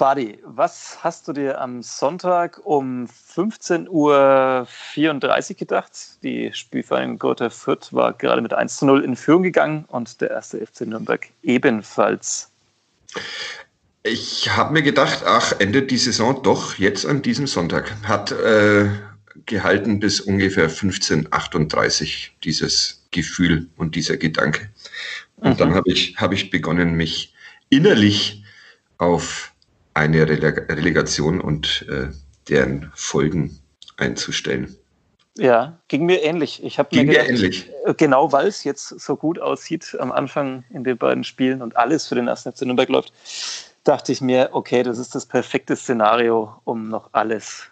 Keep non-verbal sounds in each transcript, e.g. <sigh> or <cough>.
Fadi, was hast du dir am Sonntag um 15.34 Uhr gedacht? Die Spielvereinigung Gotha Fürth war gerade mit 1 zu 0 in Führung gegangen und der erste FC Nürnberg ebenfalls. Ich habe mir gedacht, ach, endet die Saison doch jetzt an diesem Sonntag. Hat äh, gehalten bis ungefähr 15.38 dieses Gefühl und dieser Gedanke. Und mhm. dann habe ich, hab ich begonnen, mich innerlich auf eine Relegation und äh, deren Folgen einzustellen. Ja, ging mir ähnlich. Ich habe mir gedacht, ähnlich. Äh, genau weil es jetzt so gut aussieht am Anfang in den beiden Spielen und alles für den ersten FC Nürnberg läuft, dachte ich mir, okay, das ist das perfekte Szenario, um noch alles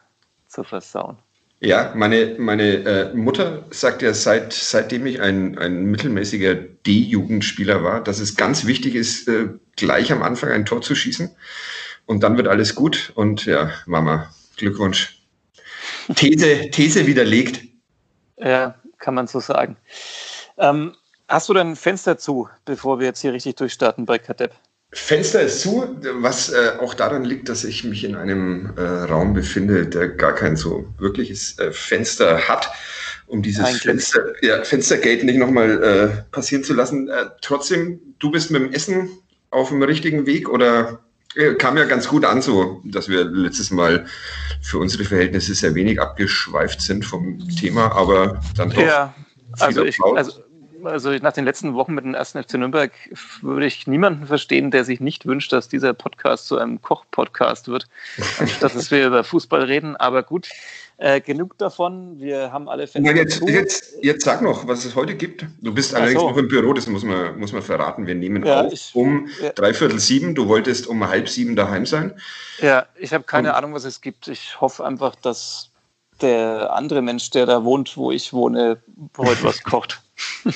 zu versauen. Ja, meine, meine äh, Mutter sagt ja, seit, seitdem ich ein, ein mittelmäßiger D-Jugendspieler war, dass es ganz wichtig ist, äh, gleich am Anfang ein Tor zu schießen und dann wird alles gut. Und ja, Mama, Glückwunsch. These, These widerlegt. Ja, kann man so sagen. Ähm, hast du dein Fenster zu, bevor wir jetzt hier richtig durchstarten bei Kadepp? Fenster ist zu, was äh, auch daran liegt, dass ich mich in einem äh, Raum befinde, der gar kein so wirkliches äh, Fenster hat, um dieses Fenster, ja, Fenstergate nicht nochmal äh, passieren zu lassen. Äh, trotzdem, du bist mit dem Essen auf dem richtigen Weg oder kam ja ganz gut an, so, dass wir letztes Mal für unsere Verhältnisse sehr wenig abgeschweift sind vom Thema, aber dann doch. Ja, also ich, also, also nach den letzten Wochen mit dem ersten FC Nürnberg würde ich niemanden verstehen, der sich nicht wünscht, dass dieser Podcast zu einem Koch-Podcast wird, <laughs> dass wir über Fußball reden. Aber gut, äh, genug davon. Wir haben alle Fenster. Jetzt, jetzt, jetzt, sag noch, was es heute gibt. Du bist Ach allerdings so. noch im Büro, das muss man, muss man verraten. Wir nehmen ja, auf ich, um ja. dreiviertel sieben. Du wolltest um halb sieben daheim sein. Ja, ich habe keine Und, Ahnung, was es gibt. Ich hoffe einfach, dass der andere Mensch, der da wohnt, wo ich wohne, heute was <laughs> kocht.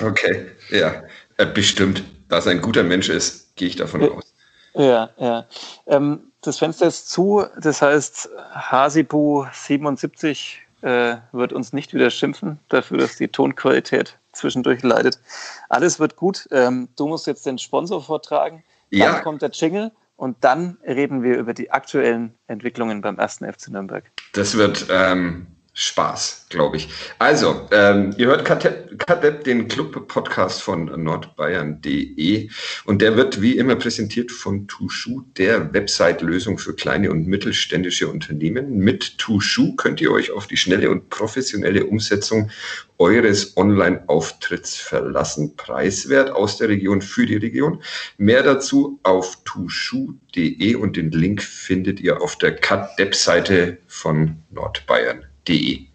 okay, ja, äh, bestimmt. Da es ein guter Mensch ist, gehe ich davon aus. Ja, ja. Ähm, das Fenster ist zu, das heißt, Hasibu 77 äh, wird uns nicht wieder schimpfen dafür, dass die Tonqualität zwischendurch leidet. Alles wird gut. Ähm, du musst jetzt den Sponsor vortragen. Dann ja. kommt der Jingle und dann reden wir über die aktuellen Entwicklungen beim ersten FC Nürnberg. Das wird ähm, Spaß, glaube ich. Also, ähm, ihr hört Kadepp, den Club-Podcast von nordbayern.de und der wird wie immer präsentiert von Tushu, der Website-Lösung für kleine und mittelständische Unternehmen. Mit Tushu könnt ihr euch auf die schnelle und professionelle Umsetzung eures Online-Auftritts verlassen. Preiswert aus der Region für die Region. Mehr dazu auf tushu.de und den Link findet ihr auf der Kadepp-Seite von Nordbayern www.ftf.de.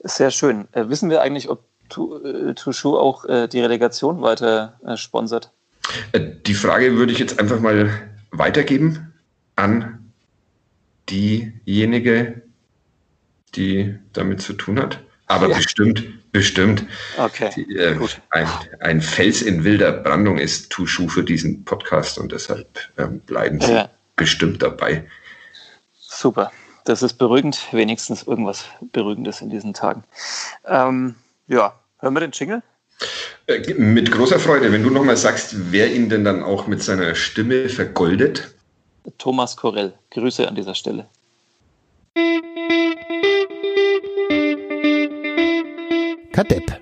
Sehr schön. Äh, wissen wir eigentlich, ob Tushu äh, auch äh, die Relegation weiter äh, sponsert? Äh, die Frage würde ich jetzt einfach mal weitergeben an diejenige, die damit zu tun hat. Aber ja. bestimmt, bestimmt. Okay. Die, äh, ein, ein, Fels in wilder Brandung ist Tushu für diesen Podcast und deshalb ähm, bleiben Sie ja. bestimmt dabei. Super. Das ist beruhigend, wenigstens irgendwas Beruhigendes in diesen Tagen. Ähm, ja, hören wir den Jingle? Äh, mit großer Freude. Wenn du nochmal sagst, wer ihn denn dann auch mit seiner Stimme vergoldet? Thomas Korell. Grüße an dieser Stelle. Kadepp.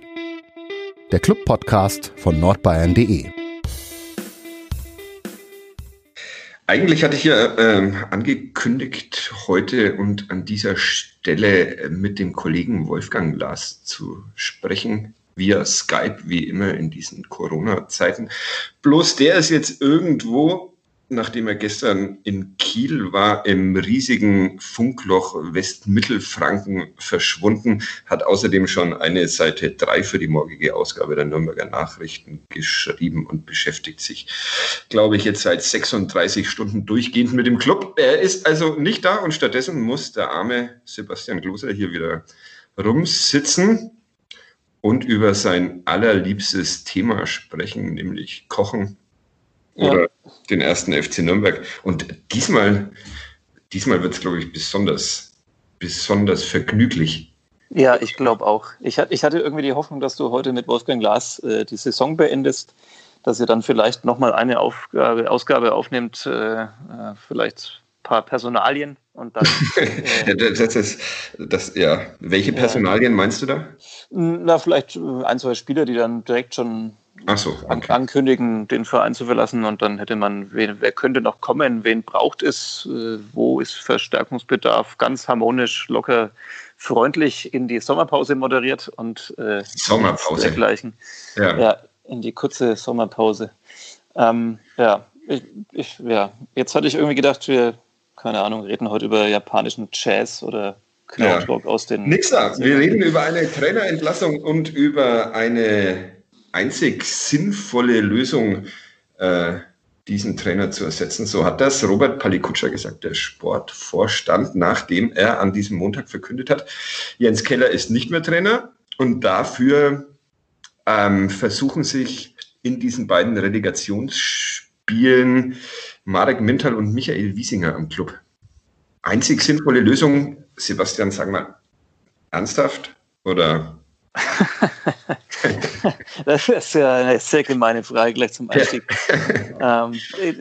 Der Club-Podcast von nordbayern.de. Eigentlich hatte ich ja äh, angekündigt, heute und an dieser Stelle äh, mit dem Kollegen Wolfgang Lars zu sprechen, via Skype, wie immer in diesen Corona-Zeiten. Bloß der ist jetzt irgendwo nachdem er gestern in Kiel war, im riesigen Funkloch Westmittelfranken verschwunden, hat außerdem schon eine Seite drei für die morgige Ausgabe der Nürnberger Nachrichten geschrieben und beschäftigt sich, glaube ich, jetzt seit 36 Stunden durchgehend mit dem Club. Er ist also nicht da und stattdessen muss der arme Sebastian Gloser hier wieder rumsitzen und über sein allerliebstes Thema sprechen, nämlich Kochen oder ja. den ersten FC Nürnberg. Und diesmal, diesmal wird es, glaube ich, besonders, besonders vergnüglich. Ja, ich glaube auch. Ich, ich, hatte irgendwie die Hoffnung, dass du heute mit Wolfgang Glas äh, die Saison beendest, dass ihr dann vielleicht nochmal eine Aufgabe, Ausgabe aufnehmt, äh, äh vielleicht ein paar Personalien und dann. <laughs> Äh, das ist, das, ja. Welche Personalien meinst du da? Na, vielleicht ein, zwei Spieler, die dann direkt schon so, okay. ankündigen, den Verein zu verlassen und dann hätte man, wen, wer könnte noch kommen, wen braucht es, äh, wo ist Verstärkungsbedarf, ganz harmonisch, locker, freundlich in die Sommerpause moderiert und äh, Sommerpause dergleichen. Ja. ja, in die kurze Sommerpause. Ähm, ja, ich, ich, ja, jetzt hatte ich irgendwie gedacht, wir, keine Ahnung, reden heute über japanischen Jazz oder Krautrock ja. aus den. Nix da. Wir reden über eine Trainerentlassung und über eine einzig sinnvolle Lösung, äh, diesen Trainer zu ersetzen. So hat das Robert Palikutscher gesagt, der Sportvorstand, nachdem er an diesem Montag verkündet hat, Jens Keller ist nicht mehr Trainer und dafür ähm, versuchen sich in diesen beiden Relegationsspielen Marek Mintal und Michael Wiesinger am Club. Einzig sinnvolle Lösung, Sebastian, sag mal, ernsthaft oder <laughs> <laughs> das ist ja eine sehr gemeine Frage gleich zum Einstieg. ähm,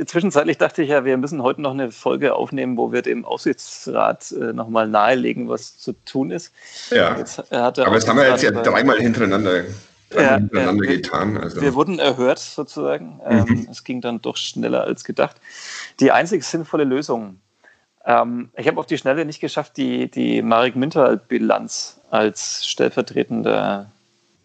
zwischenzeitlich dachte ich ja, wir müssen heute noch eine Folge aufnehmen, wo wir dem Aufsichtsrat äh, nochmal nahelegen, was zu tun ist. Ja, aber das haben wir jetzt ja dreimal hintereinander, ja, hintereinander ja, getan. Also. Wir wurden erhört sozusagen. Ähm, mhm. Es ging dann doch schneller als gedacht. Die einzig sinnvolle Lösung ähm, ich habe auf die Schnelle nicht geschafft, die, die Marek Minter-Bilanz als stellvertretender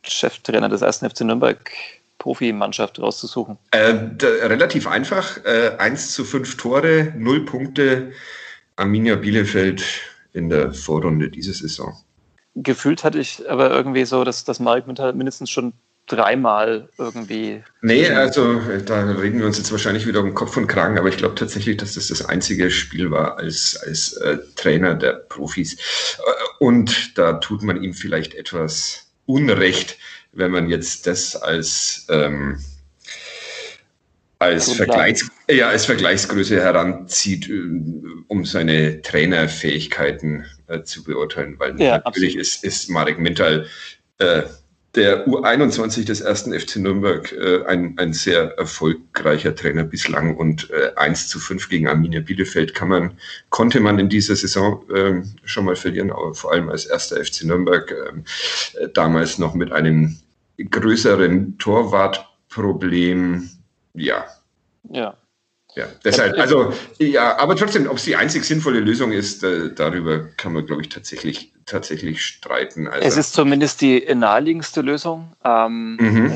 Cheftrainer des 1. FC Nürnberg Profimannschaft rauszusuchen? Äh, relativ einfach. Äh, 1 zu 5 Tore, 0 Punkte. Arminia Bielefeld in der Vorrunde dieser Saison. Gefühlt hatte ich aber irgendwie so, dass, dass Marek Minter mindestens schon dreimal irgendwie. Nee, also da reden wir uns jetzt wahrscheinlich wieder um Kopf und Kragen, aber ich glaube tatsächlich, dass das das einzige Spiel war als, als äh, Trainer der Profis. Äh, und da tut man ihm vielleicht etwas Unrecht, wenn man jetzt das als, ähm, als, Vergleichs ja, als Vergleichsgröße heranzieht, äh, um seine Trainerfähigkeiten äh, zu beurteilen, weil ja, natürlich ist, ist Marek Mintal äh, der U21 des ersten FC Nürnberg äh, ein, ein sehr erfolgreicher Trainer bislang und äh, 1 zu 5 gegen Arminia Bielefeld kann man, konnte man in dieser Saison äh, schon mal verlieren, aber vor allem als erster FC Nürnberg, ähm, äh, damals noch mit einem größeren Torwartproblem. Ja. Ja. Ja, deshalb, also, ja, aber trotzdem, ob es die einzig sinnvolle Lösung ist, äh, darüber kann man, glaube ich, tatsächlich, tatsächlich streiten. Also, es ist zumindest die naheliegendste Lösung. Ähm, mhm.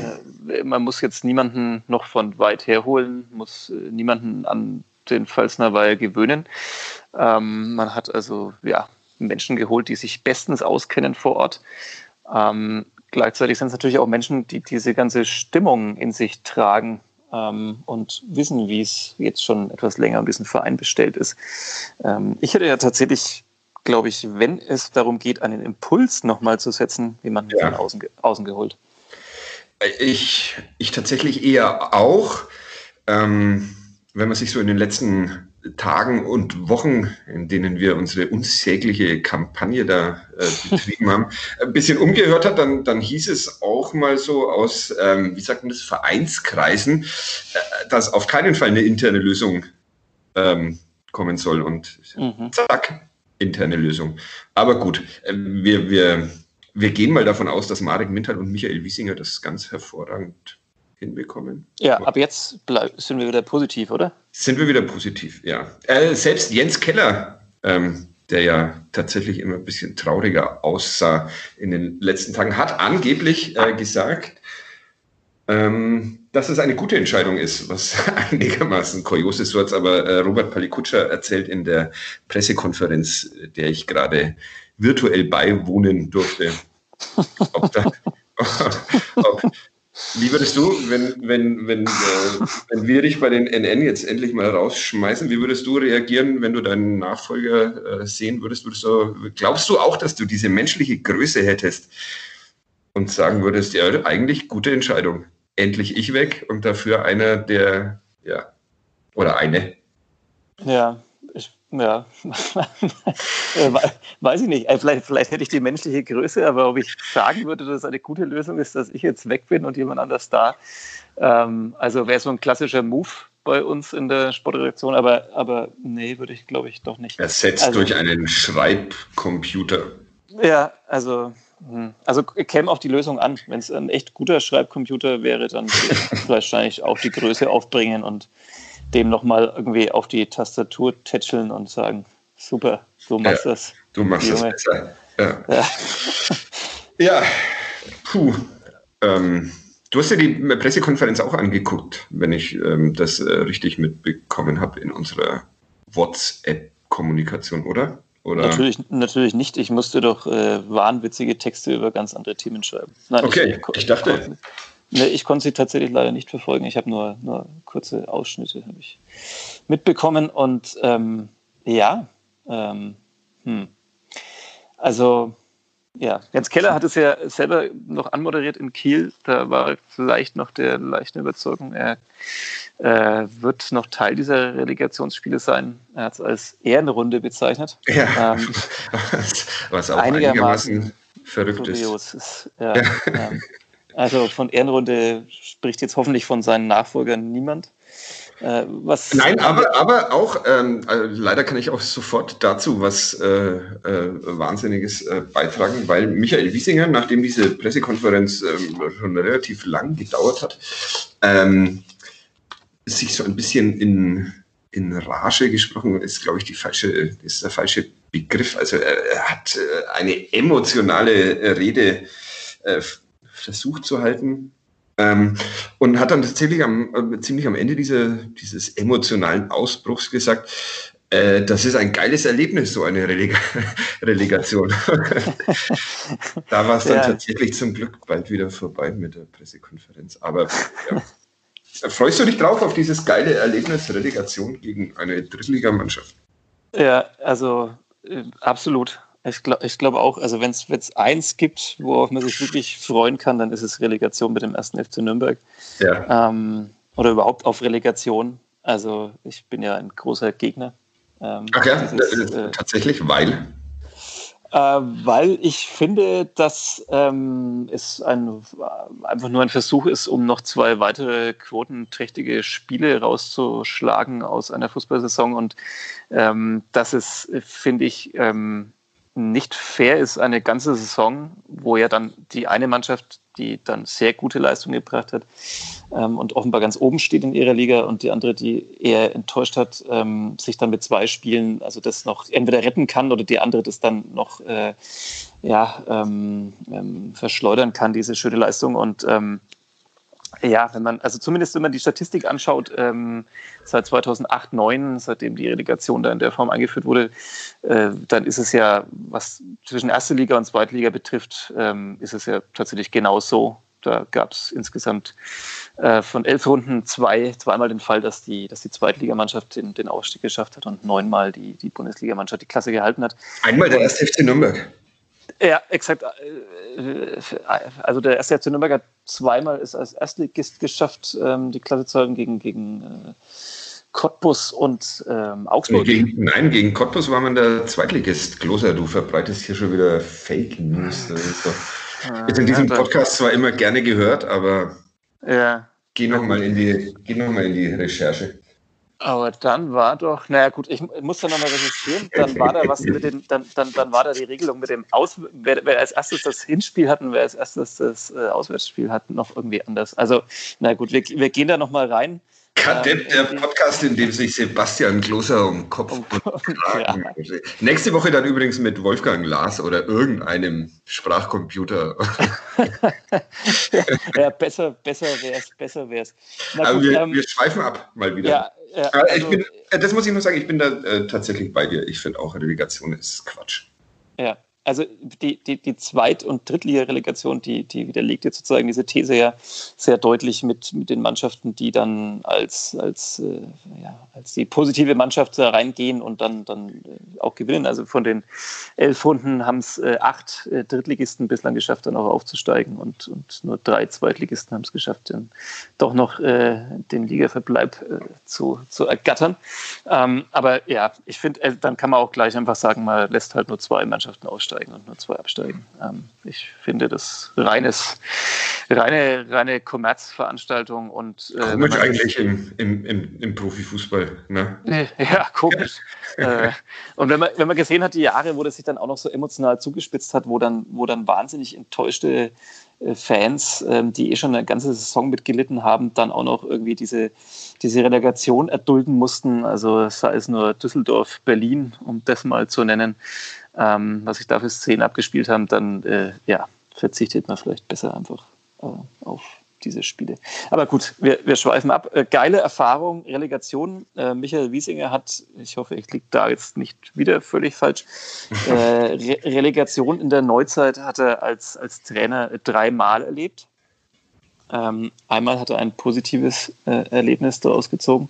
äh, man muss jetzt niemanden noch von weit herholen, muss äh, niemanden an den Pfalzner Weil gewöhnen. Ähm, man hat also, ja, Menschen geholt, die sich bestens auskennen vor Ort. Ähm, gleichzeitig sind es natürlich auch Menschen, die diese ganze Stimmung in sich tragen, ähm, und wissen, wie es jetzt schon etwas länger um diesen Verein bestellt ist. Ähm, ich hätte ja tatsächlich, glaube ich, wenn es darum geht, einen Impuls nochmal zu setzen, jemanden ja. von außen, außen geholt. Ich, ich tatsächlich eher auch. Ähm, wenn man sich so in den letzten Tagen und Wochen, in denen wir unsere unsägliche Kampagne da äh, betrieben haben, <laughs> ein bisschen umgehört hat, dann, dann hieß es auch mal so aus, ähm, wie sagt man das, Vereinskreisen, äh, dass auf keinen Fall eine interne Lösung ähm, kommen soll. Und mhm. zack, interne Lösung. Aber gut, äh, wir, wir, wir gehen mal davon aus, dass Marek Mintal und Michael Wiesinger das ganz hervorragend hinbekommen. Ja, ab jetzt sind wir wieder positiv, oder? Sind wir wieder positiv, ja. Äh, selbst Jens Keller, ähm, der ja tatsächlich immer ein bisschen trauriger aussah in den letzten Tagen, hat angeblich äh, gesagt, ähm, dass es eine gute Entscheidung ist, was <laughs> einigermaßen kurios ist. So hat aber äh, Robert Palikutscher erzählt in der Pressekonferenz, der ich gerade virtuell beiwohnen durfte. ob, da, <laughs> ob, wie würdest du, wenn, wenn, wenn, äh, wenn wir dich bei den NN jetzt endlich mal rausschmeißen, wie würdest du reagieren, wenn du deinen Nachfolger äh, sehen würdest? würdest du, glaubst du auch, dass du diese menschliche Größe hättest und sagen würdest, ja, eigentlich gute Entscheidung. Endlich ich weg und dafür einer, der, ja, oder eine. Ja, ja, <laughs> äh, weiß ich nicht. Äh, vielleicht, vielleicht hätte ich die menschliche Größe, aber ob ich sagen würde, dass es eine gute Lösung ist, dass ich jetzt weg bin und jemand anders da. Ähm, also wäre so ein klassischer Move bei uns in der Sportredaktion, aber, aber nee, würde ich glaube ich doch nicht. Ersetzt also, durch einen Schreibcomputer. Ja, also, also käme auch die Lösung an. Wenn es ein echt guter Schreibcomputer wäre, dann würde ich <laughs> wahrscheinlich auch die Größe aufbringen und dem nochmal irgendwie auf die Tastatur tätscheln und sagen, super, du machst ja, das. Du machst das besser. Ja. ja. <laughs> ja. Puh. Ähm, du hast ja die Pressekonferenz auch angeguckt, wenn ich ähm, das äh, richtig mitbekommen habe in unserer WhatsApp-Kommunikation, oder? Oder? Natürlich, natürlich nicht. Ich musste doch äh, wahnwitzige Texte über ganz andere Themen schreiben. Nein, okay, ich, ich, ich dachte. Ne, ich konnte sie tatsächlich leider nicht verfolgen. Ich habe nur, nur kurze Ausschnitte ich mitbekommen und ähm, ja, ähm, hm. also ja, Jens Keller hat es ja selber noch anmoderiert in Kiel. Da war vielleicht noch der leichte Überzeugung, er äh, wird noch Teil dieser Relegationsspiele sein. Er hat es als Ehrenrunde bezeichnet. Ja, ähm, <laughs> was auch einigermaßen, einigermaßen verrückt ist. ist ja, ja. Ähm, also von Ehrenrunde spricht jetzt hoffentlich von seinen Nachfolgern niemand. Äh, was Nein, aber, aber auch, ähm, also leider kann ich auch sofort dazu was äh, äh, Wahnsinniges äh, beitragen, weil Michael Wiesinger, nachdem diese Pressekonferenz ähm, schon relativ lang gedauert hat, ähm, sich so ein bisschen in, in Rage gesprochen ist, glaube ich, die falsche, ist der falsche Begriff. Also er, er hat äh, eine emotionale Rede äh, versucht zu halten ähm, und hat dann tatsächlich am, äh, ziemlich am Ende diese, dieses emotionalen Ausbruchs gesagt, äh, das ist ein geiles Erlebnis, so eine Releg <laughs> Relegation. <laughs> da war es dann ja. tatsächlich zum Glück bald wieder vorbei mit der Pressekonferenz. Aber ja. freust du dich drauf auf dieses geile Erlebnis Relegation gegen eine Drittligamannschaft? Ja, also äh, absolut. Ich glaube ich glaub auch, also wenn es eins gibt, worauf man sich wirklich freuen kann, dann ist es Relegation mit dem ersten FC Nürnberg. Ja. Ähm, oder überhaupt auf Relegation. Also ich bin ja ein großer Gegner. Ähm, Ach ja, dieses, äh, tatsächlich, weil? Äh, weil ich finde, dass ähm, es ein, einfach nur ein Versuch ist, um noch zwei weitere quotenträchtige Spiele rauszuschlagen aus einer Fußballsaison. Und ähm, das ist, finde ich, ähm, nicht fair ist, eine ganze Saison, wo ja dann die eine Mannschaft, die dann sehr gute Leistung gebracht hat ähm, und offenbar ganz oben steht in ihrer Liga und die andere, die eher enttäuscht hat, ähm, sich dann mit zwei Spielen, also das noch entweder retten kann oder die andere das dann noch äh, ja, ähm, ähm verschleudern kann, diese schöne Leistung. Und ähm, ja, wenn man, also zumindest wenn man die Statistik anschaut, ähm, seit 2008, 2009, seitdem die Relegation da in der Form eingeführt wurde, äh, dann ist es ja, was zwischen erste Liga und zweite Liga betrifft, ähm, ist es ja tatsächlich genau so. Da gab es insgesamt äh, von elf Runden zwei, zweimal den Fall, dass die, dass die Zweitligamannschaft den, den Ausstieg geschafft hat und neunmal die, die Bundesligamannschaft die Klasse gehalten hat. Einmal der erste FC Nürnberg. Ja, exakt. Äh, also der erste FC Nürnberg hat zweimal es als Erstligist geschafft, ähm, die Klasse zu halten gegen, gegen äh, Cottbus und ähm, Augsburg. Gegen, nein, gegen Cottbus war man der Zweitligist. Kloser, du verbreitest hier schon wieder Fake News. Das ist, doch, ah, ist in diesem Podcast zwar immer gerne gehört, aber ja. geh nochmal in, die, noch in die Recherche. Aber dann war doch, naja gut, ich muss da nochmal recherchieren, dann war da was mit den, dann, dann, dann war da die Regelung mit dem Aus, wer, wer als erstes das Hinspiel hat und wer als erstes das äh, Auswärtsspiel hat, noch irgendwie anders. Also, na gut, wir, wir gehen da nochmal rein. Kadepp, ähm, der Podcast, in dem sich Sebastian Kloser um Kopf um, und Kragen. <laughs> Ja. Nächste Woche dann übrigens mit Wolfgang Lars oder irgendeinem Sprachcomputer. <laughs> ja, besser, besser wäre es, besser wäre es. Aber wir, ähm, wir schweifen ab, mal wieder. Ja, ja, also, bin, äh, das muss ich nur sagen, ich bin da äh, tatsächlich bei dir. Ich finde auch Relegation ist Quatsch. Ja, also die, die, die Zweit- und Drittliga-Relegation, die, die widerlegt jetzt sozusagen diese These ja sehr deutlich mit, mit den Mannschaften, die dann als, als, äh, ja, als die positive Mannschaft da reingehen und dann, dann äh, auch gewinnen. Also von den elf Runden haben es äh, acht äh, Drittligisten bislang geschafft, dann auch aufzusteigen und, und nur drei Zweitligisten haben es geschafft, dann doch noch äh, den Ligaverbleib zu, zu ergattern. Ähm, aber ja, ich finde, dann kann man auch gleich einfach sagen, man lässt halt nur zwei Mannschaften aussteigen aufsteigen und nur zwei absteigen. Ähm, ich finde das reines, reine, reine Kommerzveranstaltung und äh, komisch eigentlich im, im, im, im Profifußball. Ne? <laughs> Ja, komisch. äh, und wenn man, wenn man gesehen hat, die Jahre, wo das sich dann auch noch so emotional zugespitzt hat, wo dann, wo dann wahnsinnig enttäuschte äh, Fans, ähm, die eh schon eine ganze Saison mitgelitten haben, dann auch noch irgendwie diese, diese Relegation erdulden mussten. Also sei es nur Düsseldorf, Berlin, um das mal zu nennen, ähm, was sich da für Szenen abgespielt haben, dann äh, ja, verzichtet man vielleicht besser einfach äh, auf diese Spiele. Aber gut, wir, wir schweifen ab. Äh, geile Erfahrung, Relegation. Äh, Michael Wiesinger hat, ich hoffe, ich liege da jetzt nicht wieder völlig falsch, äh, <laughs> Re Relegation in der Neuzeit hat er als, als Trainer dreimal erlebt. Ähm, einmal hat er ein positives äh, Erlebnis daraus gezogen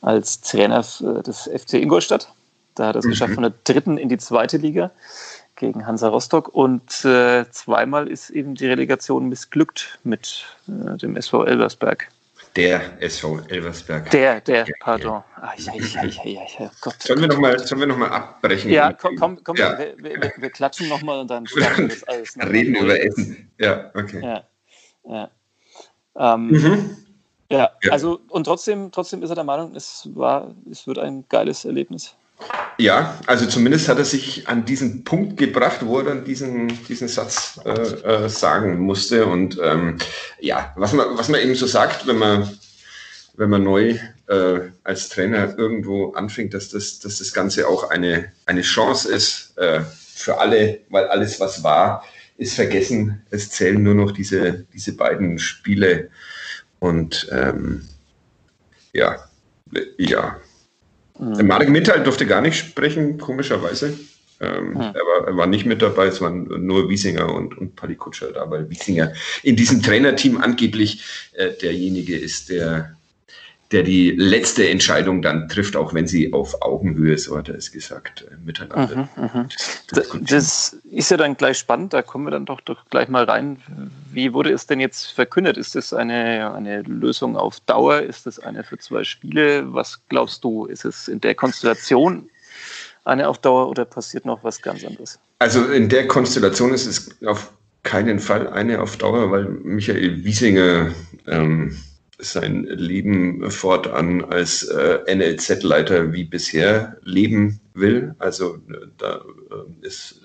als Trainer des FC Ingolstadt. Da hat er es mhm. geschafft von der dritten in die zweite Liga gegen Hansa Rostock und äh, zweimal ist eben die Relegation missglückt mit äh, dem SV Elversberg. Der SV Elversberg. Der, der, pardon. Ja, ja, ja, ja, Gott, sollen, wir noch mal, sollen wir nochmal abbrechen? Ja, komm, komm, komm ja. Wir, wir, wir, klatschen nochmal und dann starten wir das alles. <laughs> Reden über Essen. Ja, okay. Ja. Ähm, mhm. ja, also und trotzdem, trotzdem ist er der Meinung, es, war, es wird ein geiles Erlebnis. Ja, also zumindest hat er sich an diesen Punkt gebracht, wo er dann diesen, diesen Satz äh, äh, sagen musste. Und ähm, ja, was man, was man eben so sagt, wenn man, wenn man neu äh, als Trainer irgendwo anfängt, dass das, dass das Ganze auch eine, eine Chance ist äh, für alle, weil alles, was war, ist vergessen. Es zählen nur noch diese, diese beiden Spiele. Und ähm, ja, ja, Mhm. Marek Mittal durfte gar nicht sprechen, komischerweise. Ähm, mhm. er, war, nicht mit dabei, es waren nur Wiesinger und, und Palikutscher da, weil Wiesinger in diesem Trainerteam angeblich äh, derjenige ist, der der die letzte Entscheidung dann trifft, auch wenn sie auf Augenhöhe, so hat er es gesagt, äh, miteinander. Mhm, mhm. Das, das, ist ja dann gleich spannend, da kommen wir dann doch, doch gleich mal rein. Wie wurde es denn jetzt verkündet? Ist das eine, eine Lösung auf Dauer? Ist das eine für zwei Spiele? Was glaubst du? Ist es in der Konstellation eine auf Dauer oder passiert noch was ganz anderes? Also in der Konstellation ist es auf keinen Fall eine auf Dauer, weil Michael Wiesinger ähm, sein Leben fortan als äh, NLZ-Leiter wie bisher leben will. Also äh, da äh, ist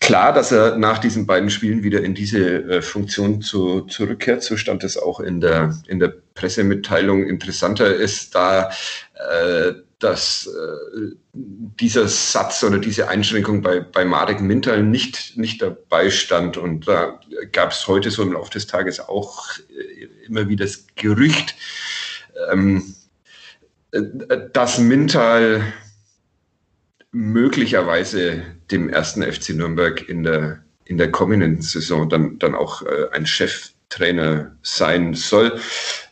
klar, dass er nach diesen beiden Spielen wieder in diese äh, Funktion zu, zurückkehrt. So stand es auch in der, in der Pressemitteilung. Interessanter ist da, äh, dass äh, dieser Satz oder diese Einschränkung bei, bei Marek Mintal nicht, nicht dabei stand. Und da gab es heute so im Laufe des Tages auch äh, immer wieder das Gerücht, ähm, äh, dass Mintal möglicherweise dem ersten FC Nürnberg in der, in der kommenden Saison dann, dann auch äh, ein Cheftrainer sein soll.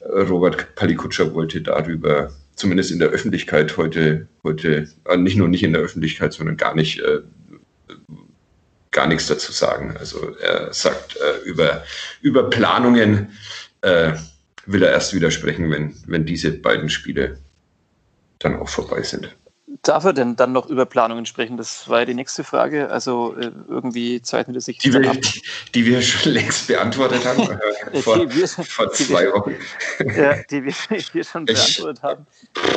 Robert Palikutscher wollte darüber zumindest in der Öffentlichkeit heute, heute äh, nicht nur nicht in der Öffentlichkeit, sondern gar nicht, äh, gar nichts dazu sagen. Also er sagt äh, über, über Planungen äh, will er erst widersprechen, wenn, wenn diese beiden Spiele dann auch vorbei sind. Darf er denn dann noch über Planungen sprechen? Das war ja die nächste Frage. Also äh, irgendwie zeichnet es sich die wir, die, die, wir schon längst beantwortet haben, <laughs> äh, vor, wir, vor zwei Wochen. Ja, die wir, wir schon beantwortet haben.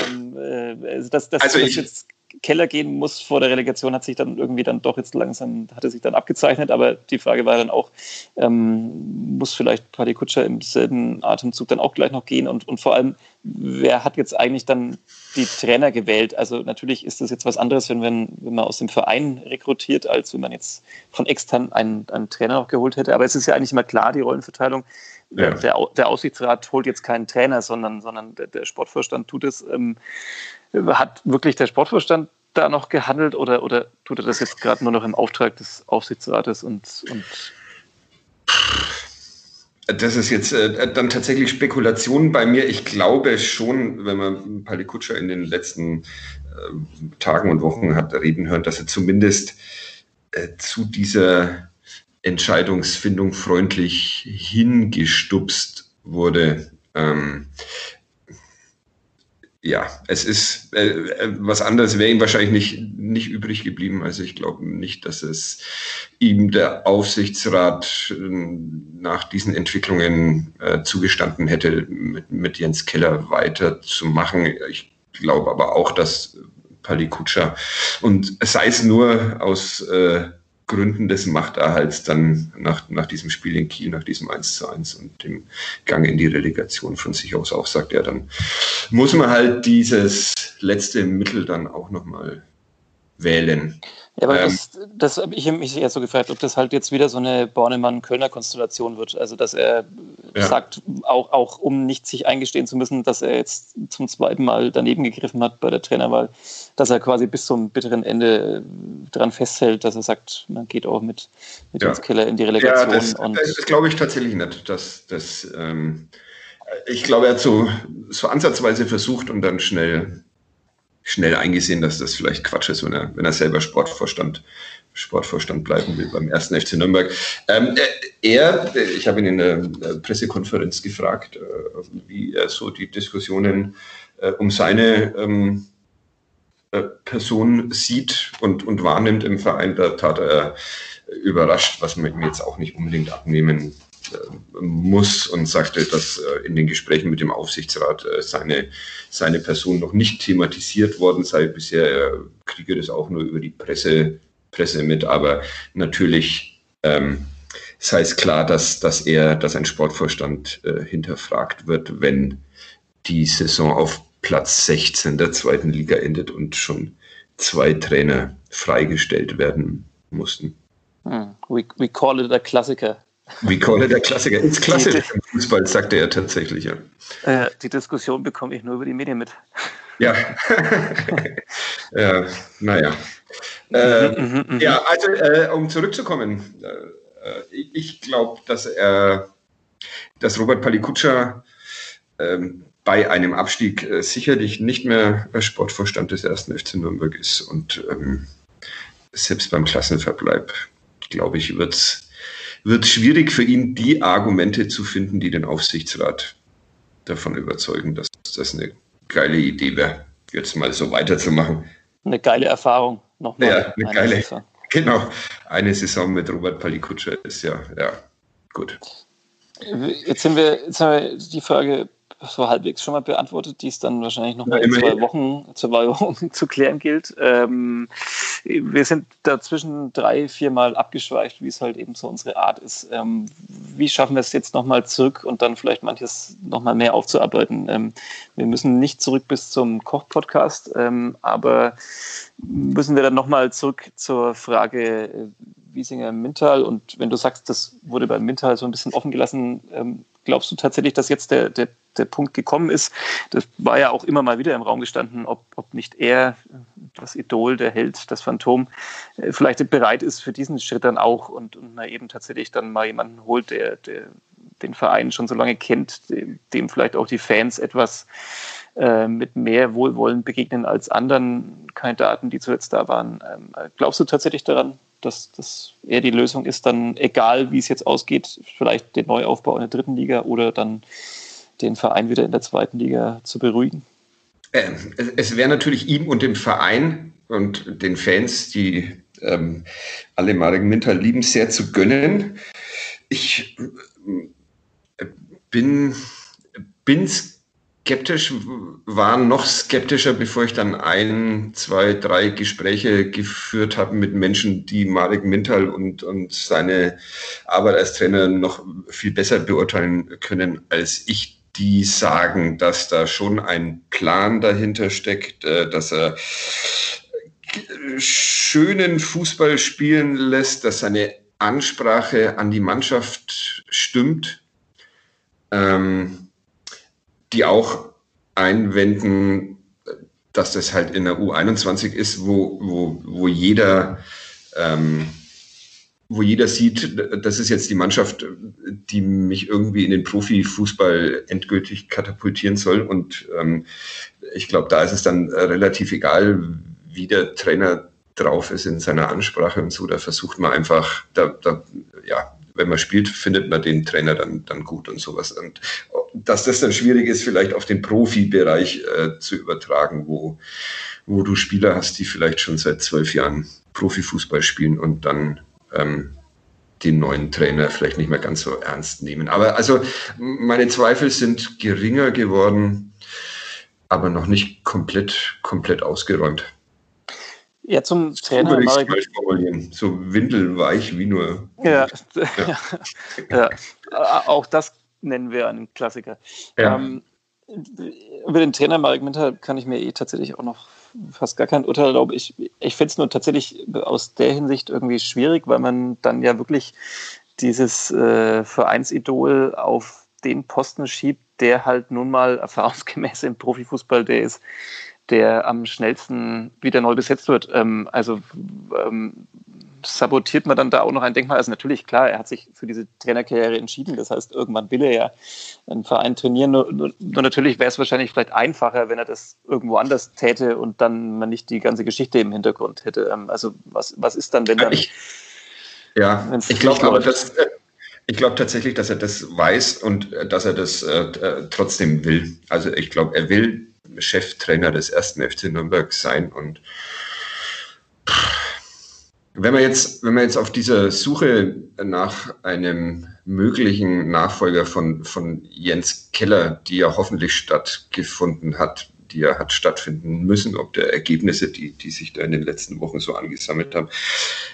Ähm, äh, also das, das, also das ich, jetzt Keller gehen muss vor der Relegation, hat sich dann irgendwie dann doch jetzt langsam, hatte sich dann abgezeichnet, aber die Frage war dann auch, ähm, muss vielleicht Paddy Kutscher im selben Atemzug dann auch gleich noch gehen und, und vor allem, wer hat jetzt eigentlich dann die Trainer gewählt? Also natürlich ist das jetzt was anderes, wenn, man, wenn man aus dem Verein rekrutiert, als wenn man jetzt von extern einen, einen Trainer noch geholt hätte, aber es ist ja eigentlich immer klar, die Rollenverteilung. Ja. Der, der, Aussichtsrat holt jetzt keinen Trainer, sondern, sondern der, der Sportvorstand tut es. Ähm, hat wirklich der Sportvorstand da noch gehandelt oder, oder tut er das jetzt gerade nur noch im Auftrag des Aufsichtsrates und, und das ist jetzt äh, dann tatsächlich Spekulation bei mir. Ich glaube schon, wenn man Pali Kutscher in den letzten äh, Tagen und Wochen hat reden hören, dass er zumindest äh, zu dieser Entscheidungsfindung freundlich hingestupst wurde. Ähm, ja, es ist äh, äh, was anderes wäre ihm wahrscheinlich nicht, nicht übrig geblieben. Also ich glaube nicht, dass es ihm der Aufsichtsrat äh, nach diesen Entwicklungen äh, zugestanden hätte, mit, mit Jens Keller weiterzumachen. Ich glaube aber auch, dass Palikutscher und sei es nur aus äh, Gründen des Machterhalts dann nach, nach diesem Spiel in Kiel, nach diesem 1 zu 1 und dem Gang in die Relegation von sich aus auch sagt, ja, dann muss man halt dieses letzte Mittel dann auch nochmal wählen. Ja, aber ähm, das, das habe ich mich eher so gefragt, ob das halt jetzt wieder so eine Bornemann-Kölner-Konstellation wird. Also, dass er ja. sagt, auch, auch um nicht sich eingestehen zu müssen, dass er jetzt zum zweiten Mal daneben gegriffen hat bei der Trainerwahl, dass er quasi bis zum bitteren Ende daran festhält, dass er sagt, man geht auch mit, mit ja. Keller in die Relegation. Ja, das, das, das glaube ich tatsächlich nicht. Dass, dass, ähm, ich glaube, er hat so, so ansatzweise versucht und dann schnell schnell eingesehen, dass das vielleicht Quatsch ist, wenn er, wenn er selber Sportvorstand, Sportvorstand bleiben will beim ersten FC Nürnberg. Ähm, äh, er, ich habe ihn in der Pressekonferenz gefragt, äh, wie er so die Diskussionen äh, um seine ähm, äh, Person sieht und, und wahrnimmt im Verein. Da tat er überrascht, was man ihm jetzt auch nicht unbedingt abnehmen äh, muss und sagte, dass äh, in den Gesprächen mit dem Aufsichtsrat äh, seine, seine Person noch nicht thematisiert worden sei. Bisher er kriege das auch nur über die Presse, Presse mit, aber natürlich ähm, sei es klar, dass, dass er, dass ein Sportvorstand äh, hinterfragt wird, wenn die Saison auf Platz 16 der zweiten Liga endet und schon zwei Trainer freigestellt werden mussten. Hmm. We, we call it a Klassiker. Wie Kolle der Klassiker. Ins Klassiker im Fußball, sagte er tatsächlich, ja. Äh, die Diskussion bekomme ich nur über die Medien mit. Ja. <laughs> <laughs> ja naja. Äh, mhm, mhm, ja, also äh, um zurückzukommen, äh, ich glaube, dass er, dass Robert Palikutscha ähm, bei einem Abstieg äh, sicherlich nicht mehr Sportvorstand des ersten FC Nürnberg ist und ähm, selbst beim Klassenverbleib, glaube ich, wird es wird schwierig für ihn, die Argumente zu finden, die den Aufsichtsrat davon überzeugen, dass das eine geile Idee wäre, jetzt mal so weiterzumachen. Eine geile Erfahrung. Nochmal ja, eine, eine geile. Saison. Genau. Eine Saison mit Robert Palikutscher ist ja, ja, gut. Jetzt sind wir, jetzt haben wir die Frage so halbwegs schon mal beantwortet, die es dann wahrscheinlich noch mal in zwei Wochen, zwei <laughs> Wochen zu klären gilt. Ähm, wir sind dazwischen drei, viermal abgeschweift, wie es halt eben so unsere Art ist. Ähm, wie schaffen wir es jetzt nochmal zurück und dann vielleicht manches nochmal mehr aufzuarbeiten? Ähm, wir müssen nicht zurück bis zum Koch-Podcast, ähm, aber müssen wir dann nochmal zurück zur Frage, Wiesinger Mintal. Und wenn du sagst, das wurde bei Mintal so ein bisschen offen gelassen, ähm, glaubst du tatsächlich, dass jetzt der, der, der Punkt gekommen ist? Das war ja auch immer mal wieder im Raum gestanden, ob, ob nicht er, das Idol, der Held, das Phantom, äh, vielleicht bereit ist für diesen Schritt dann auch und, und man eben tatsächlich dann mal jemanden holt, der, der den Verein schon so lange kennt, dem, dem vielleicht auch die Fans etwas äh, mit mehr Wohlwollen begegnen als anderen Kandidaten, die zuletzt da waren. Ähm, glaubst du tatsächlich daran, dass das eher die Lösung ist, dann egal wie es jetzt ausgeht, vielleicht den Neuaufbau in der dritten Liga oder dann den Verein wieder in der zweiten Liga zu beruhigen? Ähm, es wäre natürlich ihm und dem Verein und den Fans, die ähm, alle Marek Minter lieben, sehr zu gönnen. Ich äh, bin, bin's skeptisch, war noch skeptischer, bevor ich dann ein, zwei, drei Gespräche geführt habe mit Menschen, die Marek Mintal und, und seine Arbeit als Trainer noch viel besser beurteilen können als ich die sagen, dass da schon ein Plan dahinter steckt, äh, dass er schönen Fußball spielen lässt, dass seine Ansprache an die Mannschaft stimmt. Ähm, die auch einwenden, dass das halt in der U21 ist, wo, wo, wo jeder ähm, wo jeder sieht, das ist jetzt die Mannschaft, die mich irgendwie in den Profifußball endgültig katapultieren soll. Und ähm, ich glaube, da ist es dann relativ egal, wie der Trainer drauf ist in seiner Ansprache und so. Da versucht man einfach, da, da ja, wenn man spielt, findet man den Trainer dann, dann gut und sowas. Und dass das dann schwierig ist, vielleicht auf den Profibereich äh, zu übertragen, wo, wo du Spieler hast, die vielleicht schon seit zwölf Jahren Profifußball spielen und dann ähm, den neuen Trainer vielleicht nicht mehr ganz so ernst nehmen. Aber also meine Zweifel sind geringer geworden, aber noch nicht komplett, komplett ausgeräumt. Ja, zum Trainer. So, mal formulieren. so windelweich wie nur. Ja, ja. <laughs> ja. auch das nennen wir einen Klassiker. Ja. Ähm, über den Trainer Marek Minter kann ich mir eh tatsächlich auch noch fast gar kein Urteil erlauben. Ich, ich finde es nur tatsächlich aus der Hinsicht irgendwie schwierig, weil man dann ja wirklich dieses äh, Vereinsidol auf den Posten schiebt, der halt nun mal erfahrungsgemäß im Profifußball der ist, der am schnellsten wieder neu besetzt wird. Ähm, also ähm, sabotiert man dann da auch noch ein Denkmal. Also natürlich, klar, er hat sich für diese Trainerkarriere entschieden. Das heißt, irgendwann will er ja einen Verein trainieren. Nur, nur, nur natürlich wäre es wahrscheinlich vielleicht einfacher, wenn er das irgendwo anders täte und dann man nicht die ganze Geschichte im Hintergrund hätte. Ähm, also was, was ist dann, wenn dann... Ich, ja, ich glaube aber, dass... Äh, ich glaube tatsächlich, dass er das weiß und äh, dass er das äh, äh, trotzdem will. Also ich glaube, er will Cheftrainer des ersten FC Nürnberg sein und wenn man jetzt, wenn man jetzt auf dieser Suche nach einem möglichen Nachfolger von, von Jens Keller, die ja hoffentlich stattgefunden hat, die ja hat stattfinden müssen, ob der Ergebnisse, die, die sich da in den letzten Wochen so angesammelt haben.